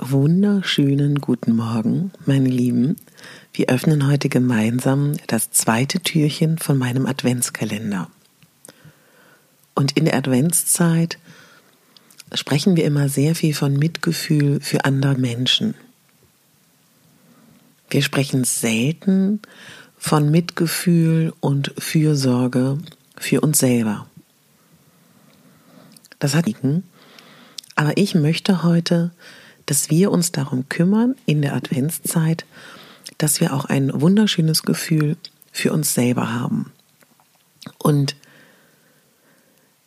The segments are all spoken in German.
Wunderschönen guten Morgen, meine Lieben. Wir öffnen heute gemeinsam das zweite Türchen von meinem Adventskalender. Und in der Adventszeit sprechen wir immer sehr viel von Mitgefühl für andere Menschen. Wir sprechen selten von Mitgefühl und Fürsorge für uns selber. Das hat aber ich möchte heute, dass wir uns darum kümmern in der Adventszeit, dass wir auch ein wunderschönes Gefühl für uns selber haben. Und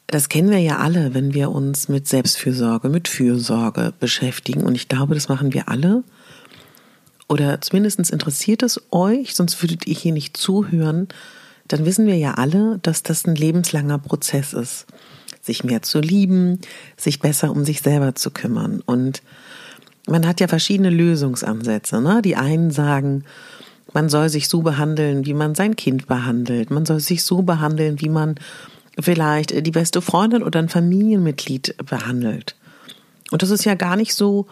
das kennen wir ja alle, wenn wir uns mit Selbstfürsorge, mit Fürsorge beschäftigen. Und ich glaube, das machen wir alle. Oder zumindest interessiert es euch, sonst würdet ihr hier nicht zuhören. Dann wissen wir ja alle, dass das ein lebenslanger Prozess ist sich mehr zu lieben, sich besser um sich selber zu kümmern. Und man hat ja verschiedene Lösungsansätze. Ne? Die einen sagen, man soll sich so behandeln, wie man sein Kind behandelt. Man soll sich so behandeln, wie man vielleicht die beste Freundin oder ein Familienmitglied behandelt. Und das ist ja gar nicht so,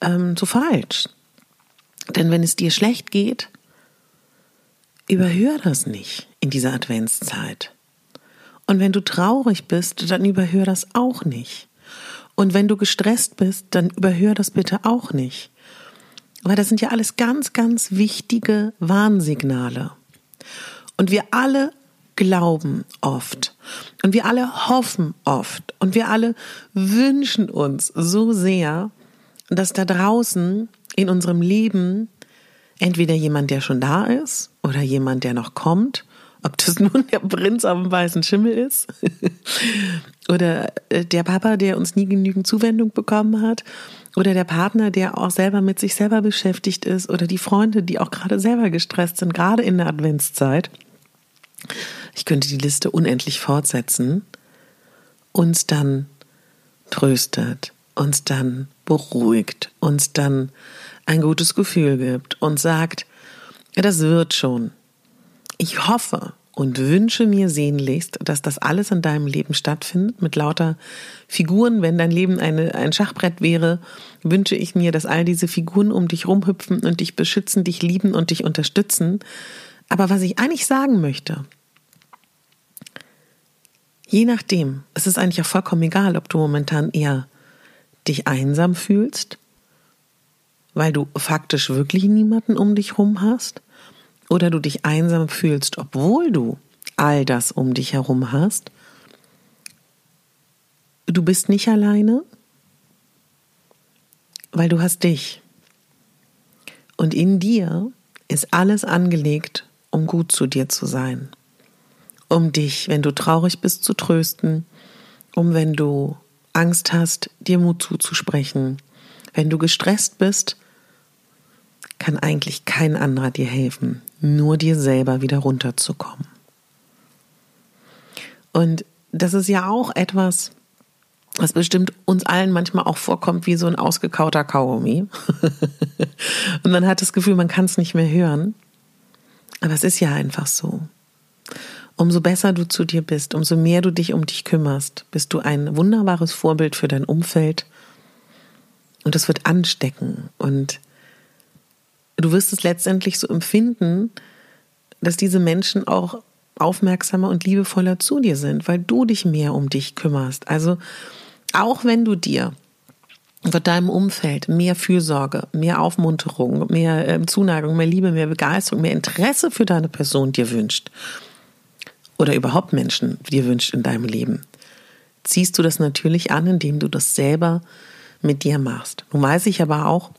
ähm, so falsch. Denn wenn es dir schlecht geht, überhör das nicht in dieser Adventszeit. Und wenn du traurig bist, dann überhör das auch nicht. Und wenn du gestresst bist, dann überhör das bitte auch nicht. Weil das sind ja alles ganz, ganz wichtige Warnsignale. Und wir alle glauben oft. Und wir alle hoffen oft. Und wir alle wünschen uns so sehr, dass da draußen in unserem Leben entweder jemand, der schon da ist, oder jemand, der noch kommt, ob das nun der Prinz auf dem weißen Schimmel ist oder äh, der Papa, der uns nie genügend Zuwendung bekommen hat oder der Partner, der auch selber mit sich selber beschäftigt ist oder die Freunde, die auch gerade selber gestresst sind, gerade in der Adventszeit. Ich könnte die Liste unendlich fortsetzen. Uns dann tröstet, uns dann beruhigt, uns dann ein gutes Gefühl gibt und sagt, ja, das wird schon. Ich hoffe und wünsche mir sehnlichst, dass das alles in deinem Leben stattfindet mit lauter Figuren. Wenn dein Leben eine, ein Schachbrett wäre, wünsche ich mir, dass all diese Figuren um dich rumhüpfen und dich beschützen, dich lieben und dich unterstützen. Aber was ich eigentlich sagen möchte, je nachdem, es ist eigentlich auch vollkommen egal, ob du momentan eher dich einsam fühlst, weil du faktisch wirklich niemanden um dich rum hast, oder du dich einsam fühlst, obwohl du all das um dich herum hast, du bist nicht alleine, weil du hast dich. Und in dir ist alles angelegt, um gut zu dir zu sein. Um dich, wenn du traurig bist, zu trösten, um wenn du Angst hast, dir Mut zuzusprechen. Wenn du gestresst bist, kann eigentlich kein anderer dir helfen nur dir selber wieder runterzukommen. Und das ist ja auch etwas, was bestimmt uns allen manchmal auch vorkommt wie so ein ausgekauter Kaugummi. und man hat das Gefühl, man kann es nicht mehr hören. Aber es ist ja einfach so. umso besser du zu dir bist, umso mehr du dich um dich kümmerst, bist du ein wunderbares Vorbild für dein Umfeld. Und es wird anstecken. Und du wirst es letztendlich so empfinden, dass diese Menschen auch aufmerksamer und liebevoller zu dir sind, weil du dich mehr um dich kümmerst. Also auch wenn du dir wird deinem Umfeld mehr Fürsorge, mehr Aufmunterung, mehr äh, Zuneigung, mehr Liebe, mehr Begeisterung, mehr Interesse für deine Person dir wünscht oder überhaupt Menschen dir wünscht in deinem Leben, ziehst du das natürlich an, indem du das selber mit dir machst. Nun weiß ich aber auch,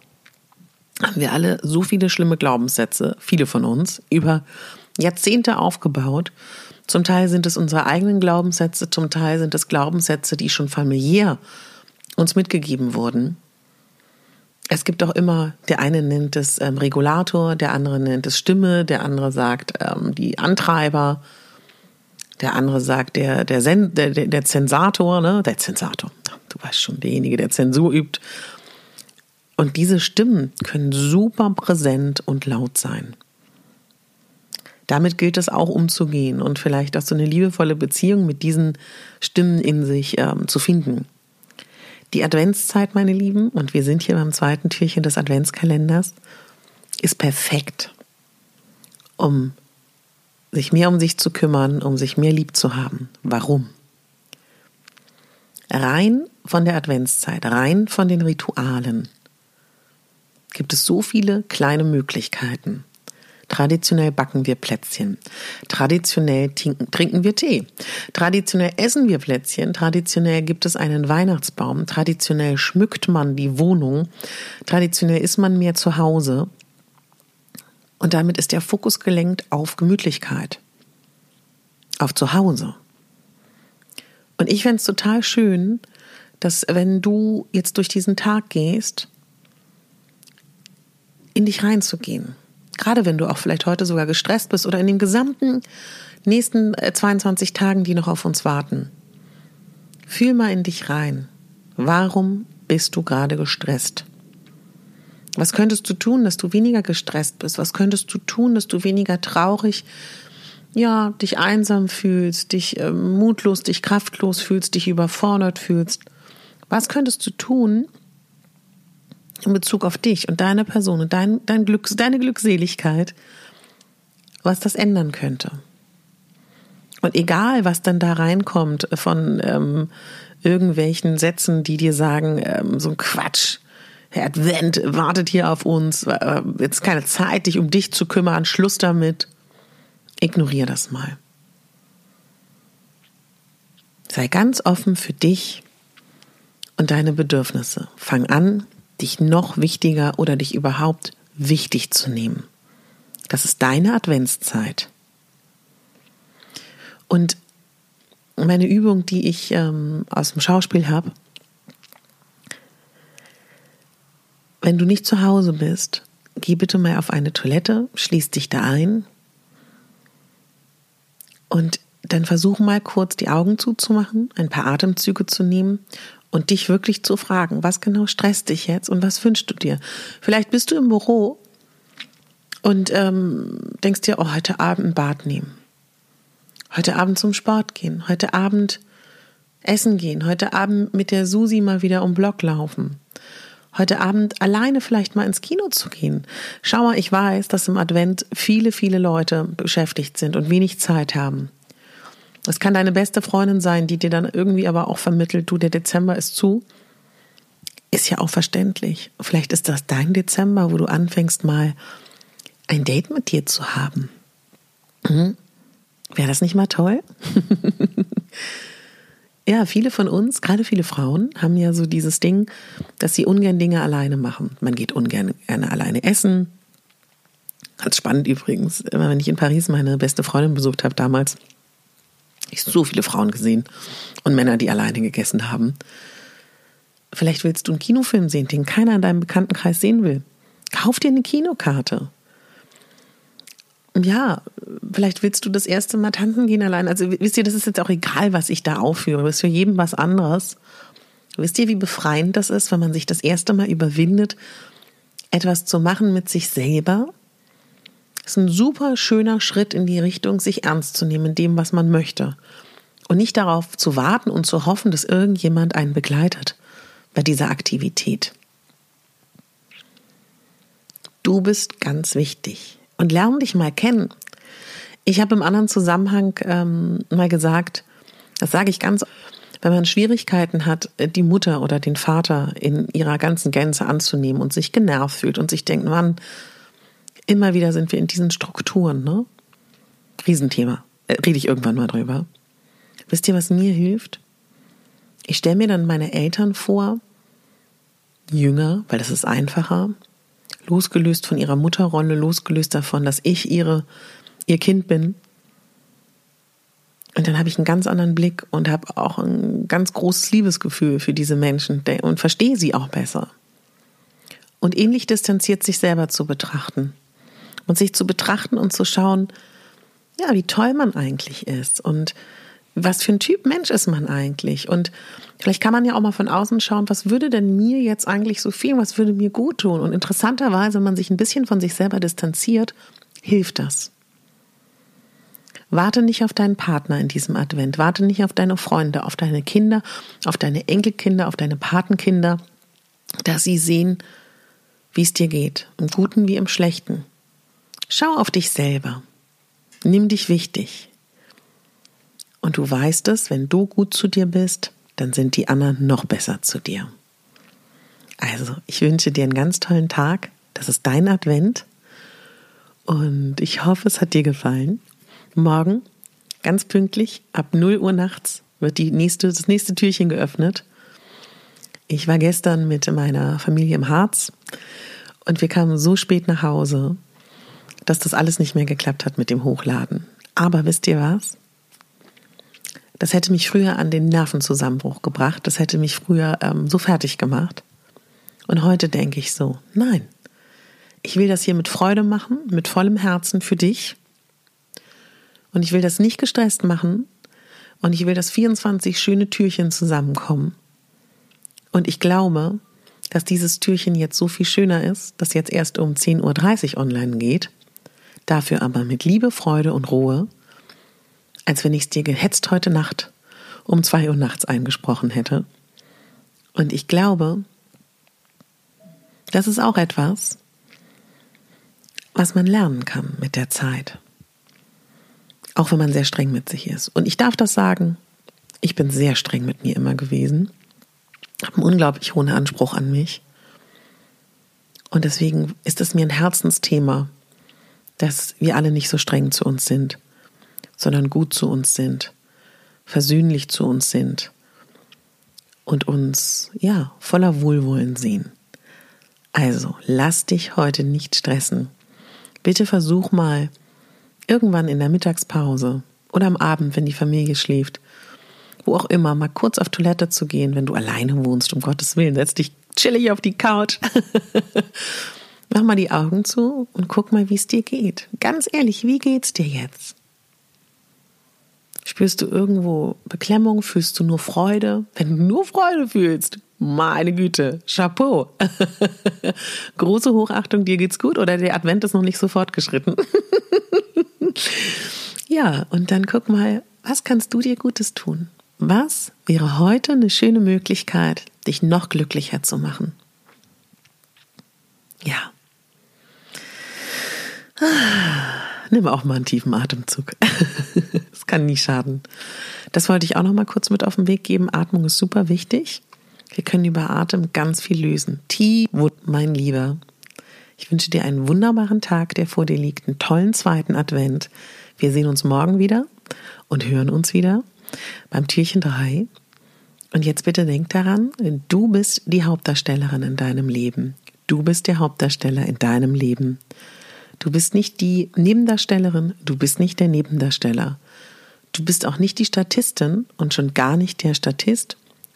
haben wir alle so viele schlimme Glaubenssätze, viele von uns, über Jahrzehnte aufgebaut. Zum Teil sind es unsere eigenen Glaubenssätze, zum Teil sind es Glaubenssätze, die schon familiär uns mitgegeben wurden. Es gibt auch immer, der eine nennt es ähm, Regulator, der andere nennt es Stimme, der andere sagt ähm, die Antreiber, der andere sagt der, der, Sen, der, der, Zensator, ne? der Zensator, du weißt schon, derjenige, der Zensur übt. Und diese Stimmen können super präsent und laut sein. Damit gilt es auch umzugehen und vielleicht auch so eine liebevolle Beziehung mit diesen Stimmen in sich ähm, zu finden. Die Adventszeit, meine Lieben, und wir sind hier beim zweiten Türchen des Adventskalenders, ist perfekt, um sich mehr um sich zu kümmern, um sich mehr lieb zu haben. Warum? Rein von der Adventszeit, rein von den Ritualen gibt es so viele kleine Möglichkeiten. Traditionell backen wir Plätzchen. Traditionell trinken wir Tee. Traditionell essen wir Plätzchen. Traditionell gibt es einen Weihnachtsbaum. Traditionell schmückt man die Wohnung. Traditionell ist man mehr zu Hause. Und damit ist der Fokus gelenkt auf Gemütlichkeit. Auf Zuhause. Und ich fände es total schön, dass wenn du jetzt durch diesen Tag gehst, in dich reinzugehen Gerade wenn du auch vielleicht heute sogar gestresst bist oder in den gesamten nächsten 22 äh, Tagen, die noch auf uns warten. Fühl mal in dich rein. Warum bist du gerade gestresst? Was könntest du tun, dass du weniger gestresst bist? Was könntest du tun, dass du weniger traurig, ja, dich einsam fühlst, dich äh, mutlos, dich kraftlos fühlst, dich überfordert fühlst? Was könntest du tun, in Bezug auf dich und deine Person und dein, dein Glück, deine Glückseligkeit, was das ändern könnte. Und egal, was dann da reinkommt von ähm, irgendwelchen Sätzen, die dir sagen, ähm, so ein Quatsch, Herr Advent wartet hier auf uns, äh, jetzt keine Zeit, dich um dich zu kümmern, Schluss damit. Ignorier das mal. Sei ganz offen für dich und deine Bedürfnisse. Fang an, dich noch wichtiger oder dich überhaupt wichtig zu nehmen. Das ist deine Adventszeit. Und meine Übung, die ich ähm, aus dem Schauspiel habe, wenn du nicht zu Hause bist, geh bitte mal auf eine Toilette, schließ dich da ein und dann versuch mal kurz die Augen zuzumachen, ein paar Atemzüge zu nehmen und dich wirklich zu fragen, was genau stresst dich jetzt und was wünschst du dir? Vielleicht bist du im Büro und ähm, denkst dir, oh, heute Abend ein Bad nehmen, heute Abend zum Sport gehen, heute Abend essen gehen, heute Abend mit der Susi mal wieder um Block laufen. Heute Abend alleine vielleicht mal ins Kino zu gehen. Schau mal, ich weiß, dass im Advent viele, viele Leute beschäftigt sind und wenig Zeit haben. Es kann deine beste Freundin sein, die dir dann irgendwie aber auch vermittelt, du, der Dezember ist zu. Ist ja auch verständlich. Vielleicht ist das dein Dezember, wo du anfängst mal ein Date mit dir zu haben. Hm? Wäre das nicht mal toll? ja, viele von uns, gerade viele Frauen, haben ja so dieses Ding, dass sie ungern Dinge alleine machen. Man geht ungern gerne alleine essen. Ganz spannend übrigens, immer wenn ich in Paris meine beste Freundin besucht habe damals, ich so viele Frauen gesehen und Männer, die alleine gegessen haben. Vielleicht willst du einen Kinofilm sehen, den keiner in deinem Bekanntenkreis sehen will. Kauf dir eine Kinokarte. Ja, vielleicht willst du das erste Mal tanzen gehen allein. Also wisst ihr, das ist jetzt auch egal, was ich da aufführe. Das ist für jeden was anderes. Wisst ihr, wie befreiend das ist, wenn man sich das erste Mal überwindet, etwas zu machen mit sich selber, ist ein super schöner Schritt in die Richtung, sich ernst zu nehmen in dem, was man möchte. Und nicht darauf zu warten und zu hoffen, dass irgendjemand einen begleitet bei dieser Aktivität. Du bist ganz wichtig. Und lerne dich mal kennen. Ich habe im anderen Zusammenhang ähm, mal gesagt, das sage ich ganz, wenn man Schwierigkeiten hat, die Mutter oder den Vater in ihrer ganzen Gänze anzunehmen und sich genervt fühlt und sich denkt, Mann, immer wieder sind wir in diesen Strukturen, ne? Riesenthema. Äh, rede ich irgendwann mal drüber. Wisst ihr, was mir hilft? Ich stelle mir dann meine Eltern vor, jünger, weil das ist einfacher, losgelöst von ihrer Mutterrolle, losgelöst davon, dass ich ihre, ihr Kind bin. Und dann habe ich einen ganz anderen Blick und habe auch ein ganz großes Liebesgefühl für diese Menschen und verstehe sie auch besser. Und ähnlich distanziert sich selber zu betrachten. Und sich zu betrachten und zu schauen, ja, wie toll man eigentlich ist und was für ein Typ Mensch ist man eigentlich? Und vielleicht kann man ja auch mal von außen schauen, was würde denn mir jetzt eigentlich so viel, was würde mir gut tun? Und interessanterweise, wenn man sich ein bisschen von sich selber distanziert, hilft das. Warte nicht auf deinen Partner in diesem Advent, warte nicht auf deine Freunde, auf deine Kinder, auf deine Enkelkinder, auf deine Patenkinder, dass sie sehen, wie es dir geht, im Guten wie im Schlechten. Schau auf dich selber. Nimm dich wichtig. Und du weißt es, wenn du gut zu dir bist, dann sind die anderen noch besser zu dir. Also, ich wünsche dir einen ganz tollen Tag. Das ist dein Advent. Und ich hoffe, es hat dir gefallen. Morgen, ganz pünktlich, ab 0 Uhr nachts, wird die nächste, das nächste Türchen geöffnet. Ich war gestern mit meiner Familie im Harz und wir kamen so spät nach Hause, dass das alles nicht mehr geklappt hat mit dem Hochladen. Aber wisst ihr was? Das hätte mich früher an den Nervenzusammenbruch gebracht. Das hätte mich früher ähm, so fertig gemacht. Und heute denke ich so, nein, ich will das hier mit Freude machen, mit vollem Herzen für dich. Und ich will das nicht gestresst machen. Und ich will, dass 24 schöne Türchen zusammenkommen. Und ich glaube, dass dieses Türchen jetzt so viel schöner ist, dass jetzt erst um 10.30 Uhr online geht. Dafür aber mit Liebe, Freude und Ruhe als wenn ich es dir gehetzt heute Nacht um zwei Uhr nachts eingesprochen hätte. Und ich glaube, das ist auch etwas, was man lernen kann mit der Zeit. Auch wenn man sehr streng mit sich ist. Und ich darf das sagen, ich bin sehr streng mit mir immer gewesen, habe einen unglaublich hohen Anspruch an mich. Und deswegen ist es mir ein Herzensthema, dass wir alle nicht so streng zu uns sind sondern gut zu uns sind, versöhnlich zu uns sind und uns, ja, voller Wohlwollen sehen. Also, lass dich heute nicht stressen. Bitte versuch mal, irgendwann in der Mittagspause oder am Abend, wenn die Familie schläft, wo auch immer, mal kurz auf Toilette zu gehen, wenn du alleine wohnst, um Gottes Willen, setz dich chillig auf die Couch. Mach mal die Augen zu und guck mal, wie es dir geht. Ganz ehrlich, wie geht's dir jetzt? Spürst du irgendwo Beklemmung? Fühlst du nur Freude? Wenn du nur Freude fühlst, meine Güte, Chapeau. Große Hochachtung, dir geht's gut oder der Advent ist noch nicht so fortgeschritten. ja, und dann guck mal, was kannst du dir Gutes tun? Was wäre heute eine schöne Möglichkeit, dich noch glücklicher zu machen? Ja. Nimm auch mal einen tiefen Atemzug. das kann nie schaden. Das wollte ich auch noch mal kurz mit auf den Weg geben. Atmung ist super wichtig. Wir können über Atem ganz viel lösen. T-Wood, mein Lieber. Ich wünsche dir einen wunderbaren Tag, der vor dir liegt, einen tollen zweiten Advent. Wir sehen uns morgen wieder und hören uns wieder beim Türchen 3. Und jetzt bitte denk daran, du bist die Hauptdarstellerin in deinem Leben. Du bist der Hauptdarsteller in deinem Leben. Du bist nicht die Nebendarstellerin, du bist nicht der Nebendarsteller. Du bist auch nicht die Statistin und schon gar nicht der Statist.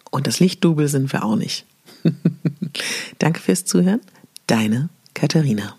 Und das Lichtdubel sind wir auch nicht. Danke fürs Zuhören. Deine Katharina.